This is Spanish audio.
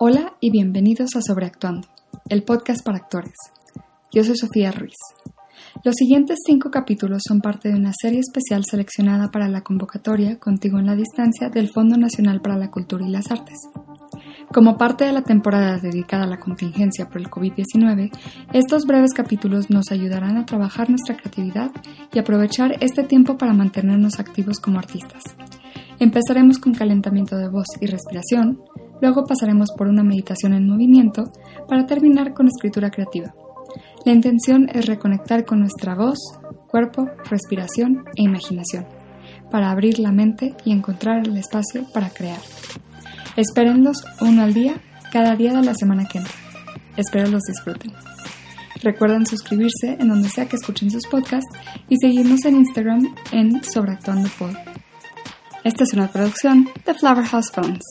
Hola y bienvenidos a Sobreactuando, el podcast para actores. Yo soy Sofía Ruiz. Los siguientes cinco capítulos son parte de una serie especial seleccionada para la convocatoria Contigo en la Distancia del Fondo Nacional para la Cultura y las Artes. Como parte de la temporada dedicada a la contingencia por el COVID-19, estos breves capítulos nos ayudarán a trabajar nuestra creatividad y aprovechar este tiempo para mantenernos activos como artistas. Empezaremos con calentamiento de voz y respiración, Luego pasaremos por una meditación en movimiento para terminar con escritura creativa. La intención es reconectar con nuestra voz, cuerpo, respiración e imaginación, para abrir la mente y encontrar el espacio para crear. Espérenlos uno al día, cada día de la semana que entra. Espero los disfruten. Recuerden suscribirse en donde sea que escuchen sus podcasts y seguirnos en Instagram en Sobreactuando Pod. Esta es una producción de Flower House Phones.